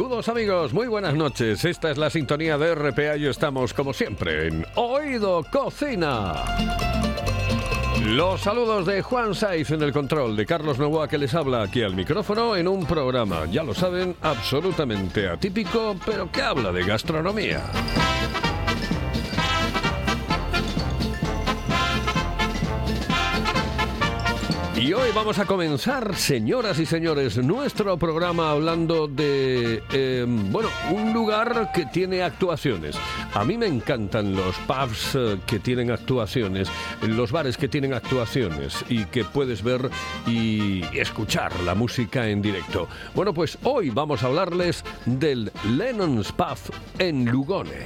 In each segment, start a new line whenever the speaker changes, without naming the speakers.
Saludos amigos, muy buenas noches. Esta es la sintonía de RPA y estamos como siempre en Oído Cocina. Los saludos de Juan Saiz en el control, de Carlos Novoa que les habla aquí al micrófono en un programa, ya lo saben, absolutamente atípico, pero que habla de gastronomía. Y hoy vamos a comenzar, señoras y señores, nuestro programa hablando de, eh, bueno, un lugar que tiene actuaciones. A mí me encantan los pubs eh, que tienen actuaciones, los bares que tienen actuaciones y que puedes ver y escuchar la música en directo. Bueno, pues hoy vamos a hablarles del Lennon's Pub en Lugones.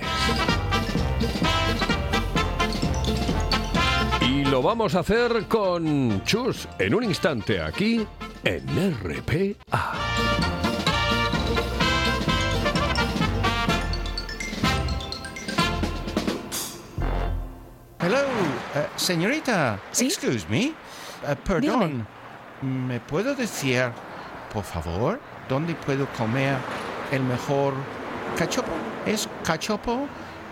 Lo vamos a hacer con Chus en un instante aquí en RPA.
Hello, eh, señorita.
¿Sí?
Excuse me. Eh, perdón. ¿Me puedo decir, por favor, dónde puedo comer el mejor cachopo? ¿Es cachopo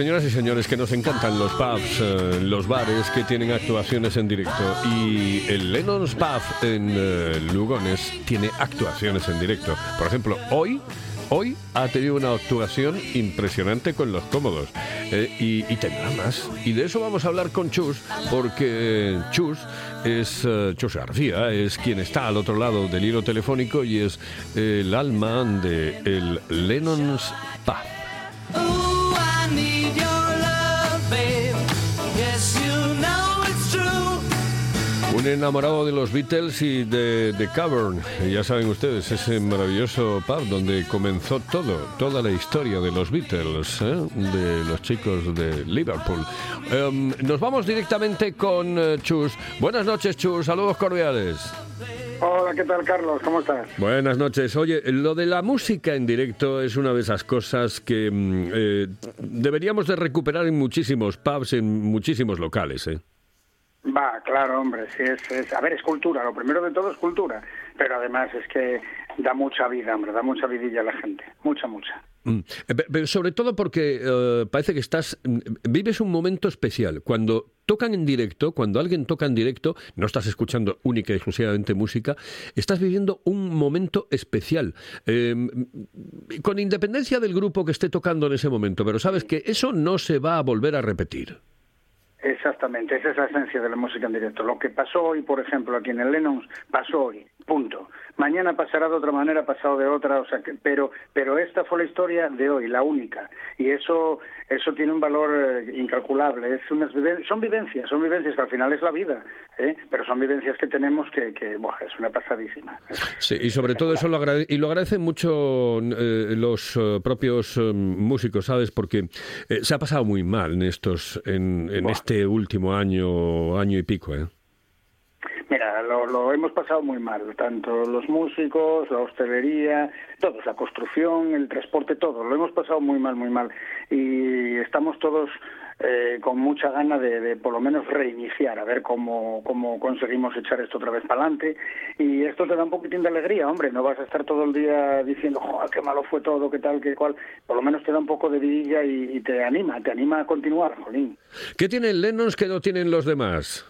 Señoras y señores, que nos encantan los pubs, eh, los bares que tienen actuaciones en directo. Y el Lennon's Pub en eh, Lugones tiene actuaciones en directo. Por ejemplo, hoy, hoy ha tenido una actuación impresionante con los cómodos. Eh, y, y tendrá más. Y de eso vamos a hablar con Chus, porque Chus es Chus García, es quien está al otro lado del hilo telefónico y es el alma de el Lennon's Pub. Un enamorado de los Beatles y de, de Cavern, ya saben ustedes, ese maravilloso pub donde comenzó todo, toda la historia de los Beatles, ¿eh? de los chicos de Liverpool. Em, nos vamos directamente con eh, Chus. Buenas noches, Chus, saludos cordiales.
Hola, ¿qué tal, Carlos? ¿Cómo estás?
Buenas noches. Oye, lo de la música en directo es una de esas cosas que mm, eh, deberíamos de recuperar en muchísimos pubs, en muchísimos locales. ¿eh?
Va, claro, hombre, sí es, A ver, es cultura, lo primero de todo es cultura, pero además es que da mucha vida, hombre, da mucha vidilla a la gente, mucha, mucha.
Mm. Eh, pe- Pero sobre todo porque eh, parece que estás mm, vives un momento especial cuando tocan en directo, cuando alguien toca en directo, no estás escuchando única y exclusivamente música, estás viviendo un momento especial, eh, mm, con independencia del grupo que esté tocando en ese momento, pero sabes que eso no se va a volver a repetir.
Exactamente, esa es la esencia de la música en directo. Lo que pasó hoy, por ejemplo, aquí en el Lennox, pasó hoy, punto. Mañana pasará de otra manera, pasado de otra, o sea, que, pero, pero esta fue la historia de hoy, la única. Y eso, eso tiene un valor eh, incalculable. Es unas viven- son vivencias, son vivencias que al final es la vida, ¿eh? pero son vivencias que tenemos que, que es una pasadísima.
Sí, y sobre todo eso lo, agrade- y lo agradecen mucho eh, los eh, propios músicos, ¿sabes? Porque se ha pasado muy mal en estos, en, en este último año, año y pico, ¿eh?
Lo, lo hemos pasado muy mal, tanto los músicos, la hostelería, todos, la construcción, el transporte, todo, lo hemos pasado muy mal, muy mal. Y estamos todos eh, con mucha gana de, de por lo menos reiniciar, a ver cómo, cómo conseguimos echar esto otra vez para adelante. Y esto te da un poquitín de alegría, hombre, no vas a estar todo el día diciendo, joder, qué malo fue todo, qué tal, qué cual. Por lo menos te da un poco de vidilla y, te anima, te anima a continuar, jolín.
¿Qué tiene el Lennox que no tienen los demás?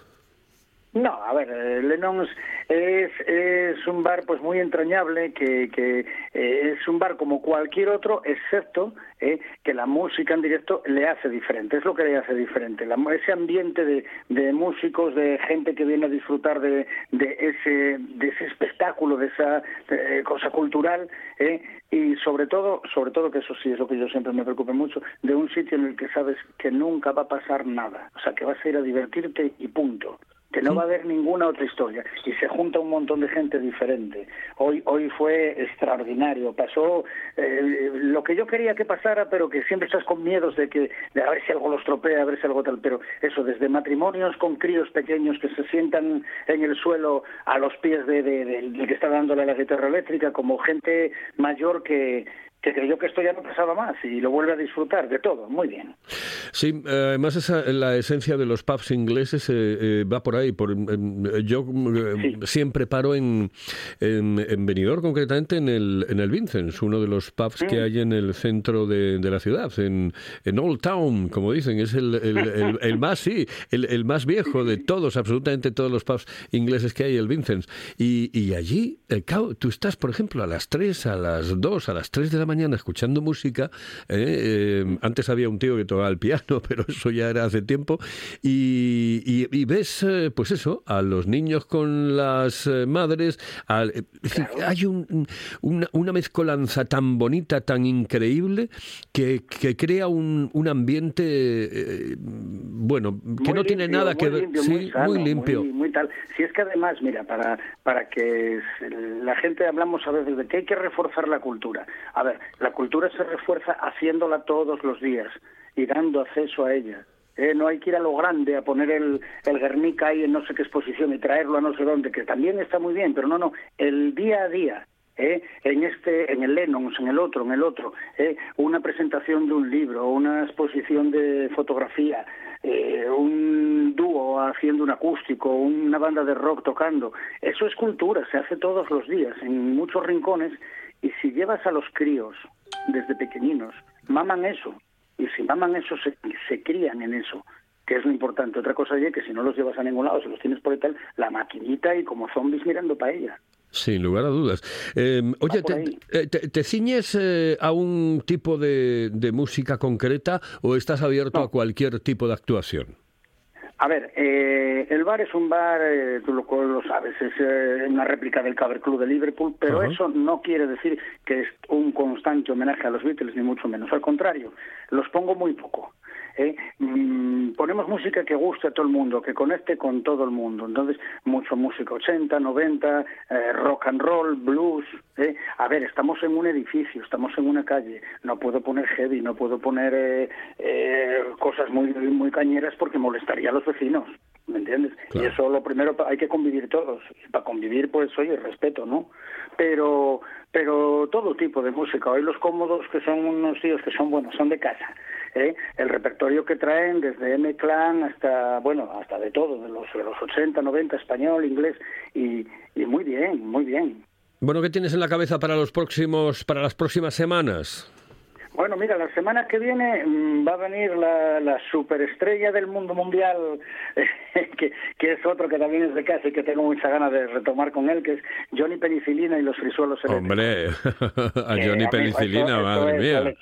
No, a ver, eh, Lennox es, es un bar pues muy entrañable, que, que eh, es un bar como cualquier otro, excepto eh, que la música en directo le hace diferente, es lo que le hace diferente. La- ese ambiente de, de músicos, de gente que viene a disfrutar de, de, ese, de ese espectáculo, de esa eh, cosa cultural, eh, y sobre todo, sobre todo que eso sí es lo que yo siempre me preocupe mucho, de un sitio en el que sabes que nunca va a pasar nada, o sea, que vas a ir a divertirte y punto que no va a haber ninguna otra historia. Y se junta un montón de gente diferente. Hoy hoy fue extraordinario, pasó eh, lo que yo quería que pasara, pero que siempre estás con miedos de que de a ver si algo los tropea, a ver si algo tal, pero eso desde matrimonios con críos pequeños que se sientan en el suelo a los pies de, de- del del que está dándole la guitarra eléctrica, como gente mayor que que creyó que esto ya no pasaba más y lo vuelve a disfrutar de todo, muy bien.
Sí, eh, además esa, la esencia de los pubs ingleses eh, eh, va por ahí. Por, em, yo eh,
Sí.
siempre paro en, en, en Benidorm, concretamente en el, en el Vincent's, uno de los pubs que hay en el centro de, de la ciudad, en, en Old Town, como dicen, es el, el, el- el más, sí, el, más viejo de todos, absolutamente todos los pubs ingleses que hay, el Vincent's. Y, y allí, eh, tú estás, por ejemplo, a las 3, a las 2, a las 3 de la mañana escuchando música. eh, eh, antes había un tío que tocaba el piano, pero eso ya era hace tiempo. Y, y- y ves, eh, pues eso, a los niños con las eh, madres. al- eh, es decir, Hay un- una, una mezcolanza tan bonita, tan increíble, que, que crea un, un ambiente, eh, bueno, que
Muy
no tiene nada que ver.
limpio,
sí,
muy, sano,
muy limpio.
Muy, muy tal. Si es que además, mira, para, para que la gente hablamos a veces de que hay que reforzar la cultura. A ver, la cultura se refuerza haciéndola todos los días y dando acceso a ella. Eh, no hay que ir a lo grande a poner el, el Guernica ahí en no sé qué exposición y traerlo a no sé dónde, que también está muy bien, pero no, no, el día a día. ¿eh? en este, en el Lennox, en el otro, en el otro, ¿eh? una presentación de un libro, una exposición de fotografía, eh, haciendo un acústico, una banda de rock tocando, eso es cultura, se hace todos los días, en muchos rincones, y si llevas a los críos desde pequeñinos, maman eso, y si maman eso, se, se crían en eso que es lo importante. Otra cosa es que si no los llevas a ningún lado, si los tienes por ahí tal, la maquinita y como zombies mirando para ella.
Sin lugar a dudas. Eh, oye, te, eh, te- te ciñes eh, a un tipo de, de música concreta o estás abierto
No.
a cualquier tipo de actuación?
A ver, eh, el bar es un bar, eh, tú lo, lo sabes, es eh, una réplica del Cover Club de Liverpool, pero eso no quiere decir que es un constante homenaje a los Beatles, ni mucho menos. Al contrario, los pongo muy poco. ¿Eh? Mm, ponemos música que guste a todo el mundo, que conecte con todo el mundo. Entonces, mucho música 80, 90, eh, rock and roll, blues. ¿eh? A ver, estamos en un edificio, estamos en una calle. No puedo poner heavy, no puedo poner eh, cosas muy, muy cañeras porque molestaría a los vecinos. ¿Me entiendes?
Claro.
Y eso lo primero hay que convivir todos. Y para convivir, pues, oye, respeto, ¿no? Pero, pero todo tipo de música. Hoy los cómodos, que son unos tíos que son buenos, son de casa. ¿Eh? El repertorio que traen, desde M-Clan hasta, bueno, hasta de todo, de los, de los 80, 90, español, inglés, y, y muy bien, muy bien.
Bueno, ¿qué tienes en la cabeza para los próximos, para las próximas semanas?
Bueno, mira, la semana que viene mm, va a venir la, la superestrella del mundo mundial, que, que es otro que también es de casa y que tengo mucha ganas de retomar con él, que es Johnny Penicilina y los frisuelos eléctricos.
Hombre, a
Que,
Johnny Penicilina,
esto- esto
madre
es
mía.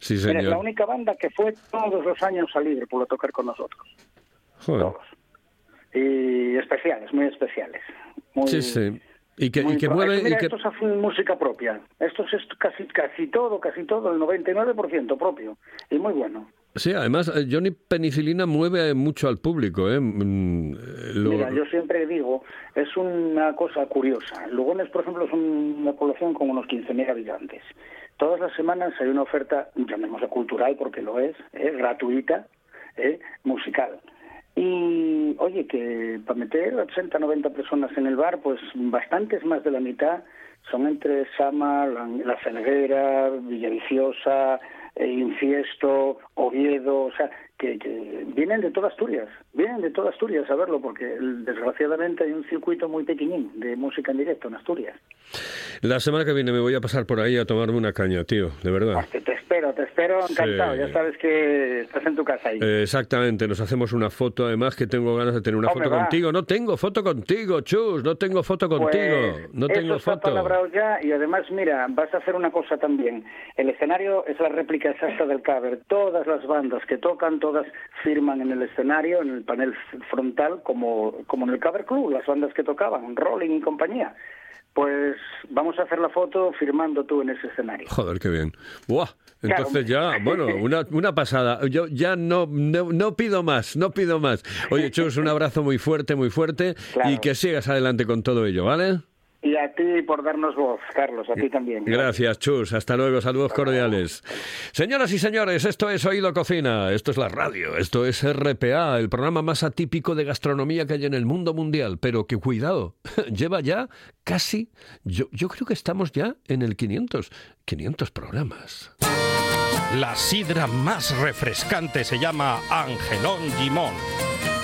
Sí,
Mira, la única banda que fue todos los años a Liverpool a tocar con nosotros,
Joder.
todos. Y especiales, muy especiales. Muy,
Sí, sí. Y que,
muy
y que mueve...
Mira,
y que...
esto es música propia. Esto es esto casi, casi todo, casi todo, el 99% propio. Y muy bueno.
Sí, además, eh, Johnny Penicilina mueve mucho al público, ¿eh? Mm, eh, lo-
Mira, yo siempre digo, es una cosa curiosa. Lugones, por ejemplo, es una población con unos 15.000 habitantes. Todas las semanas hay una oferta, llamémosla cultural porque lo es, ¿eh? gratuita, ¿eh? musical. Y, oye, que para meter 80, 90 personas en el bar, pues bastantes más de la mitad son entre Sama, La, Felguera, Villaviciosa, eh, Infiesto, Oviedo, o sea, que, que vienen de toda Asturias, vienen de toda Asturias a verlo, porque desgraciadamente hay un circuito muy pequeñín de música en directo en Asturias.
La semana que viene me voy a pasar por ahí a tomarme una caña, tío, de verdad.
Pues te, te espero, te espero encantado,
Sí.
ya sabes que estás en tu casa ahí.
Eh, exactamente, nos hacemos una foto, además que tengo ganas de tener una
Hombre,
foto
va.
contigo. No tengo foto contigo, Chus, no tengo foto
Pues,
contigo, no tengo
eso está
foto.
palabrado ya y además, mira, vas a hacer una cosa también. El escenario es la réplica exacta del cover. Todas las bandas que tocan, todas firman en el escenario, en el panel frontal, como, como en el cover club, las bandas que tocaban, Rolling y compañía. Pues vamos a hacer la foto firmando tú en ese escenario.
Joder, qué bien. Buah, entonces ya, bueno, una, una pasada. Yo ya no, no, no pido más, no pido más. Oye, Chus, un abrazo muy fuerte, muy fuerte
Claro.
y que sigas adelante con todo ello, ¿vale?
Y a ti por darnos voz, Carlos, a ti también.
Gracias, Chus. Hasta luego. Saludos cordiales. Señoras y señores, esto es Oído Cocina. Esto es la radio. Esto es RPA, el programa más atípico de gastronomía que hay en el mundo mundial. Pero que cuidado, lleva ya casi. Yo, yo creo que estamos ya en el 500. 500 programas.
La sidra más refrescante se llama Angelón Gimón.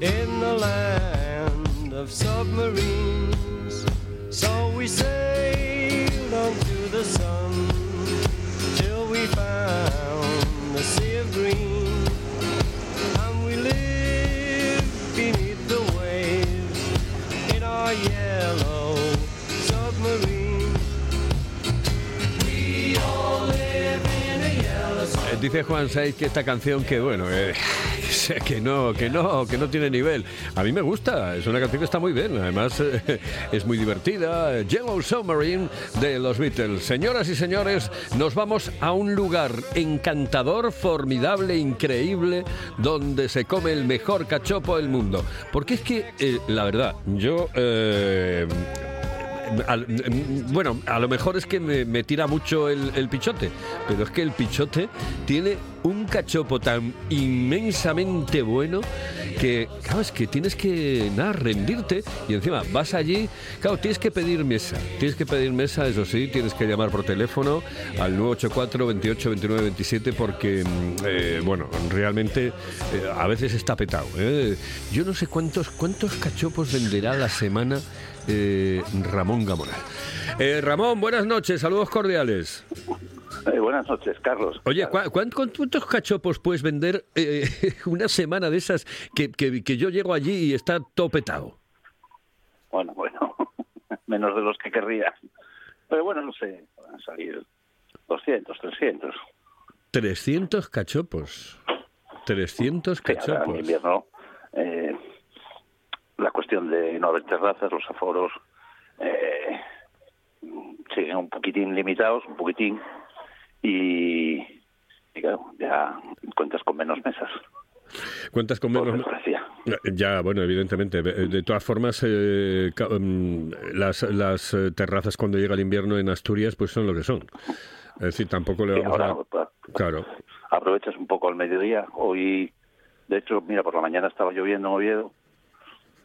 in the land of submarines. So we sailed on to the sun till we found the sea of green, and we lived beneath the waves in our yellow submarine.
Eh, Dice Juan Saiz que esta canción que bueno, eh, que no, que no, que no tiene nivel. A mí me gusta, es una canción que está muy bien, además eh, es muy divertida. Yellow Submarine de los Beatles. Señoras y señores, nos vamos a un lugar encantador, formidable, increíble, donde se come el mejor cachopo del mundo. Porque es que, eh, la verdad, yo... eh, mm, bueno, a lo mejor es que me, tira mucho el, pichote, pero es que el pichote tiene un cachopo tan inmensamente bueno que, claro, que tienes que, nada, rendirte y encima vas allí, claro, tienes que pedir mesa, tienes que pedir mesa, eso sí, tienes que llamar por teléfono al 984 28 29 27 porque, mm, eh, bueno, realmente eh, a veces está petado. ¿eh? Yo no sé cuántos, cuántos cachopos venderá la semana eh, Ramón Gamonal. Eh, Ramón, buenas noches, saludos cordiales.
Eh, buenas noches, Carlos.
Oye, ¿cuá- cuán- ¿cuántos cachopos puedes vender eh, una semana de esas que, que- que yo llego allí y está todo petado?
Bueno, bueno, menos de los que querría. Pero bueno, no sé, van a salir 200, 300.
300 cachopos. 300
Que ahora en
cachopos.
invierno, eh, la cuestión de no haber terrazas, los aforos, eh, siguen un poquitín limitados, un poquitín, y, y claro, ya cuentas con menos mesas,
¿Cuántas con menos? Ya, bueno, evidentemente. De todas formas, eh, mm, las, las eh, terrazas cuando llega el invierno en Asturias, pues son lo que son. Es decir, tampoco le vamos
ahora
a...
pues,
Claro.
aprovechas un poco al mediodía. Hoy, de hecho, mira, por la mañana estaba lloviendo en Oviedo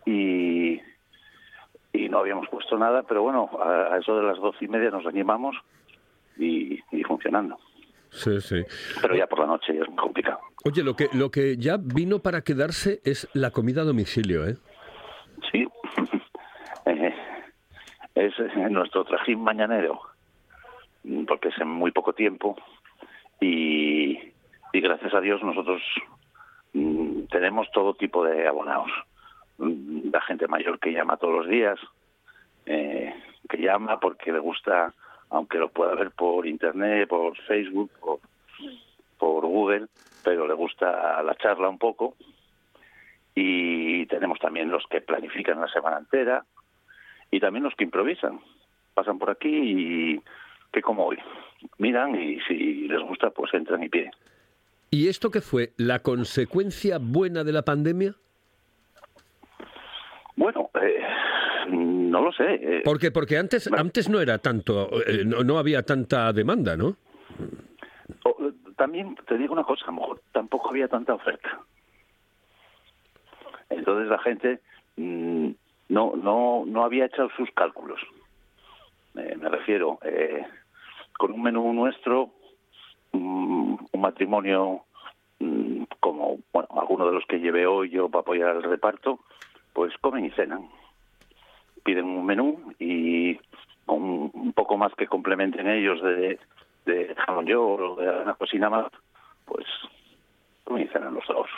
y, y no habíamos puesto nada, pero bueno, a, a eso de las doce y media nos animamos y, y funcionando.
Sí, sí.
Pero ya por la noche es muy complicado.
Oye, lo que, lo que ya vino para quedarse es la comida a domicilio, ¿eh?
Sí, Eh, es eh, nuestro trajín mañanero, porque es en muy poco tiempo y, y gracias a Dios nosotros mm, tenemos todo tipo de abonados. Mm, La gente mayor que llama todos los días, eh, que llama porque le gusta, aunque lo pueda ver por internet, por Facebook, por, por Google, pero le gusta la charla un poco y tenemos también los que planifican la semana entera y también los que improvisan. Pasan por aquí y que como hoy, miran y si les gusta pues entran y piden.
¿Y esto qué fue? ¿La consecuencia buena de la pandemia?
Bueno, eh, no lo sé. eh,
Porque, porque antes, antes no era tanto, eh, no, no había tanta demanda, ¿no?
o- también te digo una cosa, a lo mejor tampoco había tanta oferta. Entonces la gente mm, no, no, no había hecho sus cálculos. Eh, me refiero, eh, con un menú nuestro, mm, un matrimonio mm, como bueno, alguno de los que llevé hoy yo para apoyar el reparto, pues comen y cenan. Piden un menú y un, un poco más que complementen ellos de, de jamón york o de una cocina más, pues comen y cenan los dos.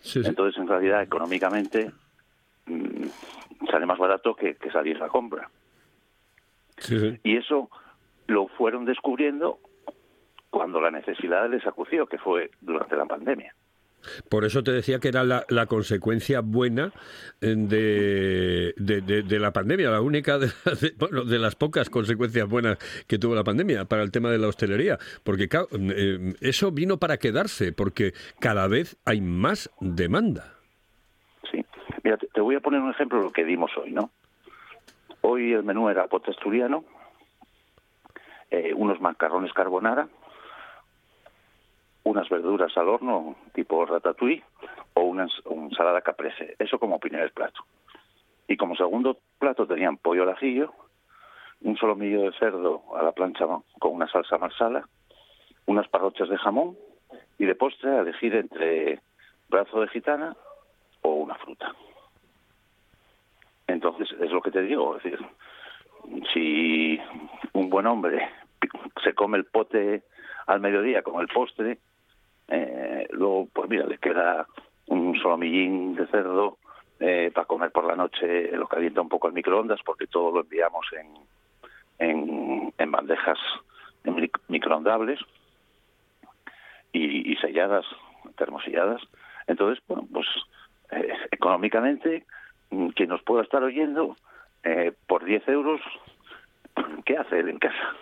Sí, sí.
Entonces, en realidad, económicamente, mm, sale más barato que, que salir a la compra.
Sí.
Y eso lo fueron descubriendo cuando la necesidad les acució, que fue durante la pandemia.
Por eso te decía que era la, consecuencia buena eh, de, la pandemia, la única de, las pocas consecuencias buenas que tuvo la pandemia para el tema de la hostelería. Porque eh, eso vino para quedarse, porque cada vez hay más demanda.
Sí. Mira, te, te voy a poner un ejemplo de lo que dimos hoy, ¿no? Hoy el menú era pote asturiano, eh, unos macarrones carbonara, unas verduras al horno tipo ratatouille o una ens- una ensalada caprese. Eso como primer plato. Y como segundo plato tenían pollo al ajillo, un solomillo de cerdo a la plancha con una salsa marsala, unas parrochas de jamón y de postre a elegir entre brazo de gitana o una fruta. Entonces, es lo que te digo, es decir, si un buen hombre se come el pote al mediodía con el postre, eh, luego, pues mira, le queda un solomillín de cerdo eh, para comer por la noche, lo calienta un poco al microondas porque todo lo enviamos en, en, bandejas en mic- microondables y, y selladas, termosilladas. Entonces, bueno, pues eh, económicamente, mm, quien nos pueda estar oyendo, eh, por 10 euros, ¿qué hace él en casa?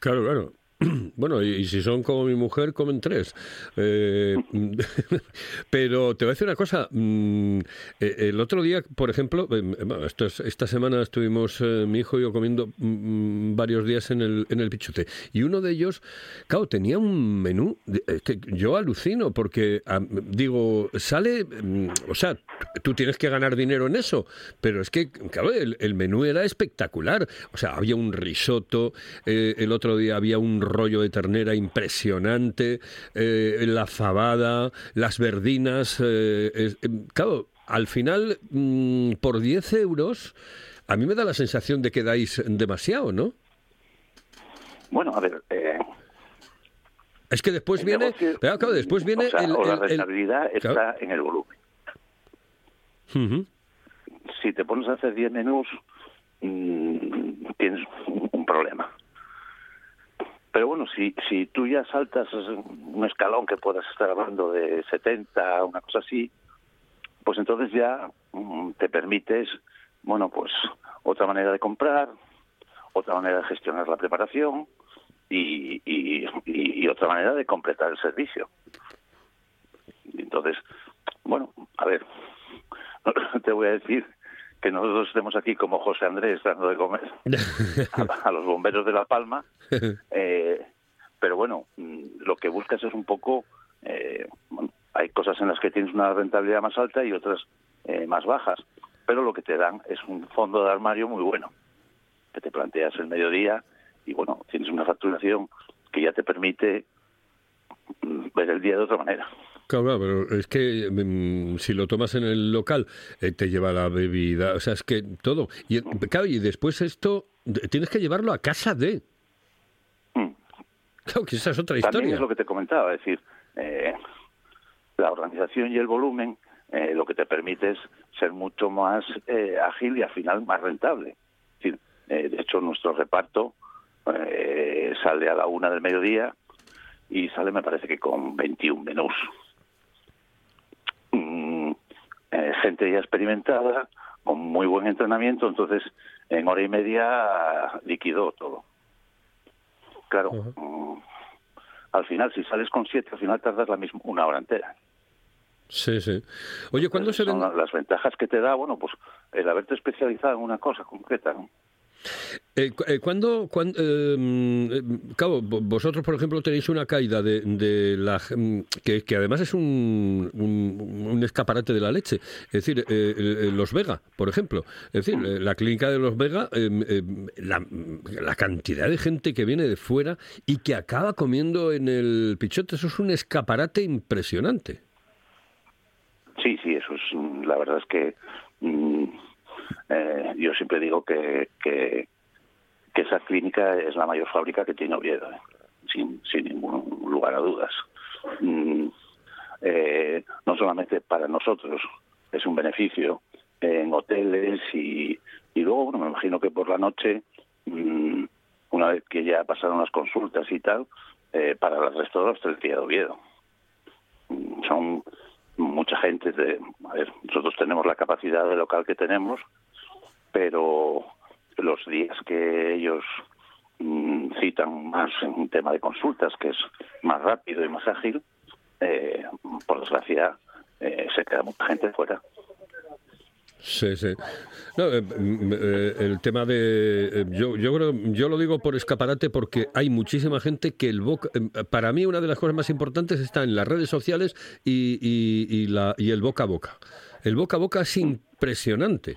Claro, claro. Bueno, y, si son como mi mujer, comen tres. Eh, pero te voy a decir una cosa. mm, eh, El otro día, por ejemplo, eh, esta semana estuvimos mi hijo y yo comiendo mm, varios días en el, en el pichote. Y uno de ellos, claro, tenía un menú que yo alucino porque, ah, digo, sale, mm, o sea, tú tienes que ganar dinero en eso, pero es que, claro, el, el menú era espectacular. O sea, había un risotto, el otro día había un rollo de ternera impresionante, eh, la fabada, las verdinas. eh, eh, claro, al final, mm, por 10 euros, a mí me da la sensación de que dais demasiado, ¿no?
Bueno, a ver, eh,
Es que después
el
viene,
negocio-
claro, claro, después viene
o sea,
el,
o la rentabilidad está
Claro.
en el volumen. Si te pones a hacer 10 menús, mm, tienes un problema. Pero bueno, si, si tú ya saltas un escalón que puedas estar hablando de 70, una cosa así, pues entonces ya mm, te permites, bueno, pues otra manera de comprar, otra manera de gestionar la preparación y, y, y- otra manera de completar el servicio. Entonces, bueno, a ver, te voy a decir que nosotros estemos aquí como José Andrés dando de comer a, a los bomberos de La Palma, eh, pero bueno, mm, lo que buscas es un poco, eh, bueno, hay cosas en las que tienes una rentabilidad más alta y otras eh, más bajas, pero lo que te dan es un fondo de armario muy bueno, que te planteas el mediodía y bueno, tienes una facturación que ya te permite mm, ver el día de otra manera.
Claro, pero es que mm, si lo tomas en el local, eh, te lleva la bebida, o sea, es que todo. Y, claro, y después esto, tienes que llevarlo a casa de.
Mm.
Claro, que esa es otra
También
historia.
es lo que te comentaba, es decir, eh, la organización y el volumen eh, lo que te permite es ser mucho más eh, ágil y al final más rentable. Es decir, eh, de hecho, nuestro reparto eh, sale a la una del mediodía y sale, me parece que con 21 menús. Eh, gente ya experimentada, con muy buen entrenamiento, entonces en hora y media liquidó todo. Claro, mm, al final, si sales con siete, al final tardas la misma una hora entera.
Sí, sí. Oye, ¿cuándo se ven?
la- las ventajas que te da, bueno, pues el haberte especializado en una cosa concreta. ¿no?
Eh, eh, ¿Cuándo, cuán- eh, mm, eh, claro, vo- vosotros, por ejemplo, tenéis una caída de, de la mm, que, además es un, un, un escaparate de la leche. Es decir, eh, los Vega, por ejemplo. Es decir, eh, la clínica de los Vega, eh, la, la cantidad de gente que viene de fuera y que acaba comiendo en el pichote, eso es un escaparate impresionante.
Sí, sí, eso es, la verdad es que mm, eh, yo siempre digo que, que, esa clínica es la mayor fábrica que tiene Oviedo, ¿eh? sin, sin ningún lugar a dudas. Mm, eh, no solamente para nosotros es un beneficio en hoteles y, y luego, bueno, me imagino que por la noche, mm, una vez que ya pasaron las consultas y tal, eh, para el resto de la hostelería de Oviedo. Mm, Son mucha gente de a ver nosotros tenemos la capacidad de local que tenemos pero los días que ellos mm, citan más en un tema de consultas que es más rápido y más ágil eh, por desgracia eh, se queda mucha gente fuera
Sí, sí. No, eh, mm, el tema de yo yo creo yo lo digo por escaparate porque hay muchísima gente que el boca eh, para mí una de las cosas más importantes está en las redes sociales y, y la y el boca a boca. El boca a boca es impresionante.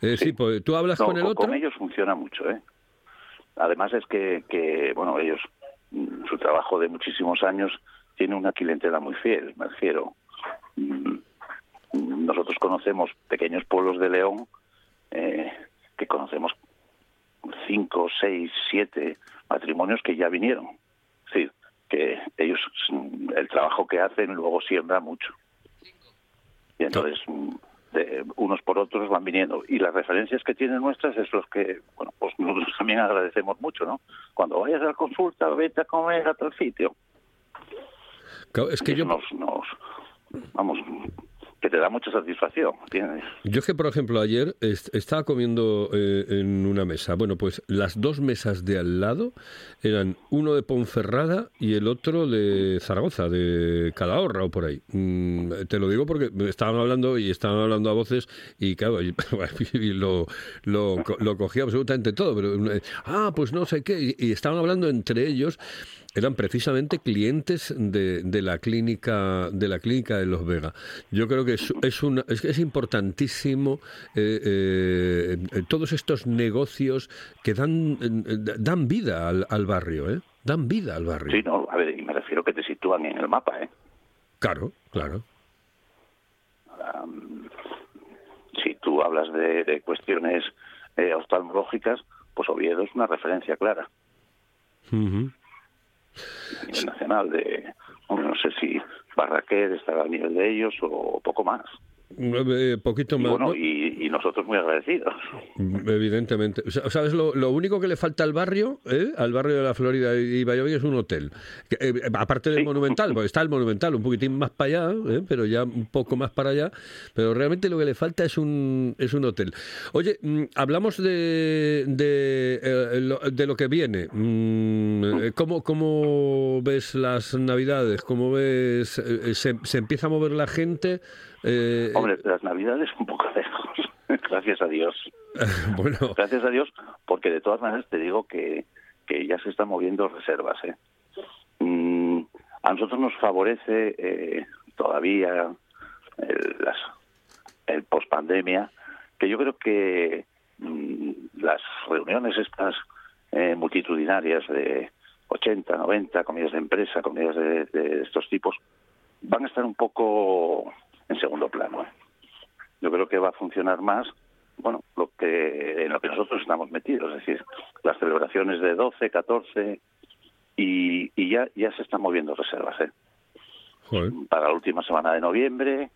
Es decir, pues, tú hablas
No,
con el otro.
ellos funciona mucho, ¿eh? Además es que, que, bueno, ellos, mm, su trabajo de muchísimos años tiene una clientela muy fiel, me refiero. Mm, Nosotros conocemos pequeños pueblos de León eh, que conocemos cinco, seis, siete matrimonios que ya vinieron. Es decir, que ellos, mm, el trabajo que hacen luego siembra mucho. Y entonces, de- unos por otros van viniendo. Y las referencias que tienen nuestras es los que, bueno, pues nosotros también agradecemos mucho, ¿no? Cuando vayas a la consulta, vete a comer a tal sitio.
Claro, es que yo
nos, nos- vamos, que te da mucha satisfacción, ¿entiendes?
Yo es que, por ejemplo, ayer est- estaba comiendo eh, en una mesa. Bueno, pues las dos mesas de al lado eran uno de Ponferrada y el otro de Zaragoza, de Calahorra o por ahí. Mm, te lo digo porque estaban hablando y estaban hablando a voces y, claro, y, y lo, lo, lo cogía absolutamente todo. Pero, eh, ah, pues no sé qué. Y estaban hablando entre ellos eran precisamente clientes de, de la clínica de la clínica de los Vega. Yo creo que es, es, una, es, es importantísimo eh, eh, todos estos negocios que dan eh, dan vida al, al barrio, ¿eh? Dan vida al barrio.
Sí, no, a ver, y me refiero que te sitúan en el mapa, ¿eh?
Claro, claro.
Si tú hablas de, de cuestiones eh, oftalmológicas, pues Oviedo es una referencia clara
Ujú.
A nivel nacional. De, no sé si Barraquer estará al nivel de ellos o poco más.
Eh, poquito
Y
más.
bueno,
¿no?
y, y nosotros muy agradecidos.
Evidentemente. O sea, ¿Sabes lo, lo único que le falta al barrio, eh? al barrio de la Florida y Valladolid es un hotel? Que, eh, aparte del
Sí.
Monumental, porque está el Monumental un poquitín más para allá, eh, pero ya un poco más para allá. Pero realmente lo que le falta es un, es un hotel. Oye, mm, hablamos de, de, eh, lo, de lo que viene. Mm, eh, ¿cómo, ¿Cómo ves las Navidades? ¿Cómo ves? eh, se, se empieza a mover la gente? Eh,
Hombre, las navidades un poco lejos, gracias a Dios.
bueno,
Gracias a Dios, porque de todas maneras te digo que, que ya se están moviendo reservas. ¿eh? Mm, a nosotros nos favorece eh, todavía el, las, el pospandemia, que yo creo que mm, las reuniones estas eh, multitudinarias de 80, 90 comidas de empresa, comidas de, de estos tipos, van a estar un poco en segundo plano. ¿eh? Yo creo que va a funcionar más bueno, lo que en lo que nosotros estamos metidos, es decir, las celebraciones de 12, 14 y, y ya ya se están moviendo reservas, ¿eh?
joder.
Para la última semana de noviembre,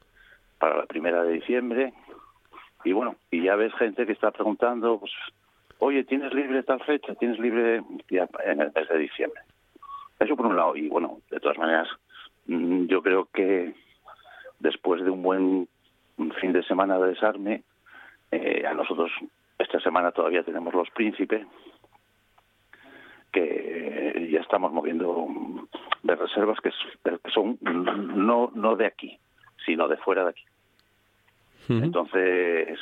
para la primera de diciembre y bueno, y ya ves gente que está preguntando, pues, oye, ¿tienes libre tal fecha? ¿Tienes libre ya en el mes de diciembre? Eso por un lado y bueno, de todas maneras, mm, yo creo que después de un buen fin de semana de desarme, eh, a nosotros esta semana todavía tenemos los príncipes que ya estamos moviendo de reservas que, son no no de aquí sino de fuera de aquí. Entonces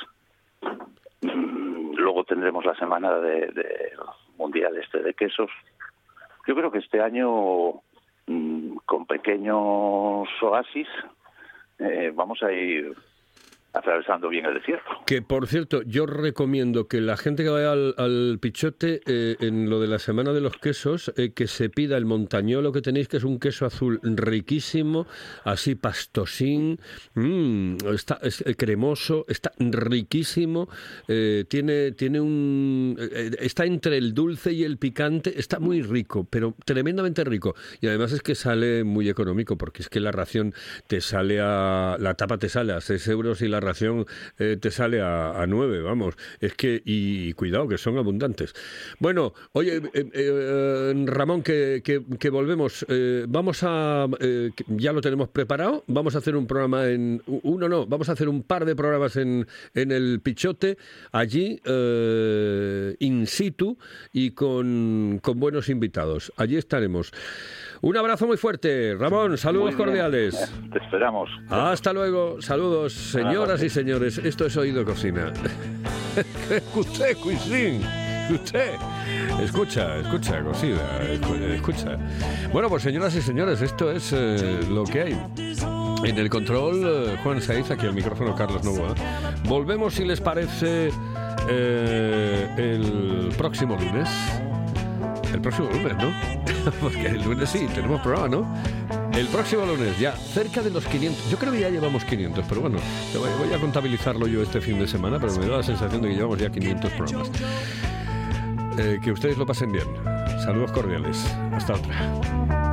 mm, luego tendremos la semana de, de mundial este de quesos. Yo creo que este año mm, con pequeños oasis eh, vamos a ir atravesando bien el desierto
Que por cierto, yo recomiendo que la gente que vaya al, al Pichote, eh, en lo de la semana de los quesos, eh, que se pida el montañolo que tenéis, que es un queso azul riquísimo, así pastosín, mm, está es, eh, cremoso, está riquísimo, eh, tiene, tiene un. eh, está entre el dulce y el picante, está muy rico, pero tremendamente rico. Y además es que sale muy económico, porque es que la ración te sale a. La tapa te sale a 6 euros y la eh, te sale a, 9, vamos. Es que. Y, cuidado, que son abundantes. Bueno, oye, eh, eh, Ramón, que, que- que volvemos. eh, vamos a. eh, ya lo tenemos preparado. Vamos a hacer un programa en. Uno no, vamos a hacer un par de programas en, en el Pichote, allí, eh, in situ y con, con buenos invitados. Allí estaremos. Un abrazo muy fuerte, Ramón. Saludos cordiales.
te esperamos
Hasta luego. Saludos, señoras y señores. Esto es Oído Cocina. usted, Cuisín. Usted. Escucha, escucha, cocina. escu- Escucha. Bueno, pues señoras y señores, esto es eh, lo que hay. En el control, eh, Juan Saiz, aquí al micrófono Carlos Novoa. Volvemos, si les parece, eh, el próximo lunes. El próximo lunes, ¿no? Porque el lunes sí, tenemos programa, ¿no? El próximo lunes, ya cerca de los 500. Yo creo que ya llevamos 500, pero bueno, voy a contabilizarlo yo este fin de semana, pero me da la sensación de que llevamos ya 500 programas. Eh, que ustedes lo pasen bien. Saludos cordiales. Hasta otra.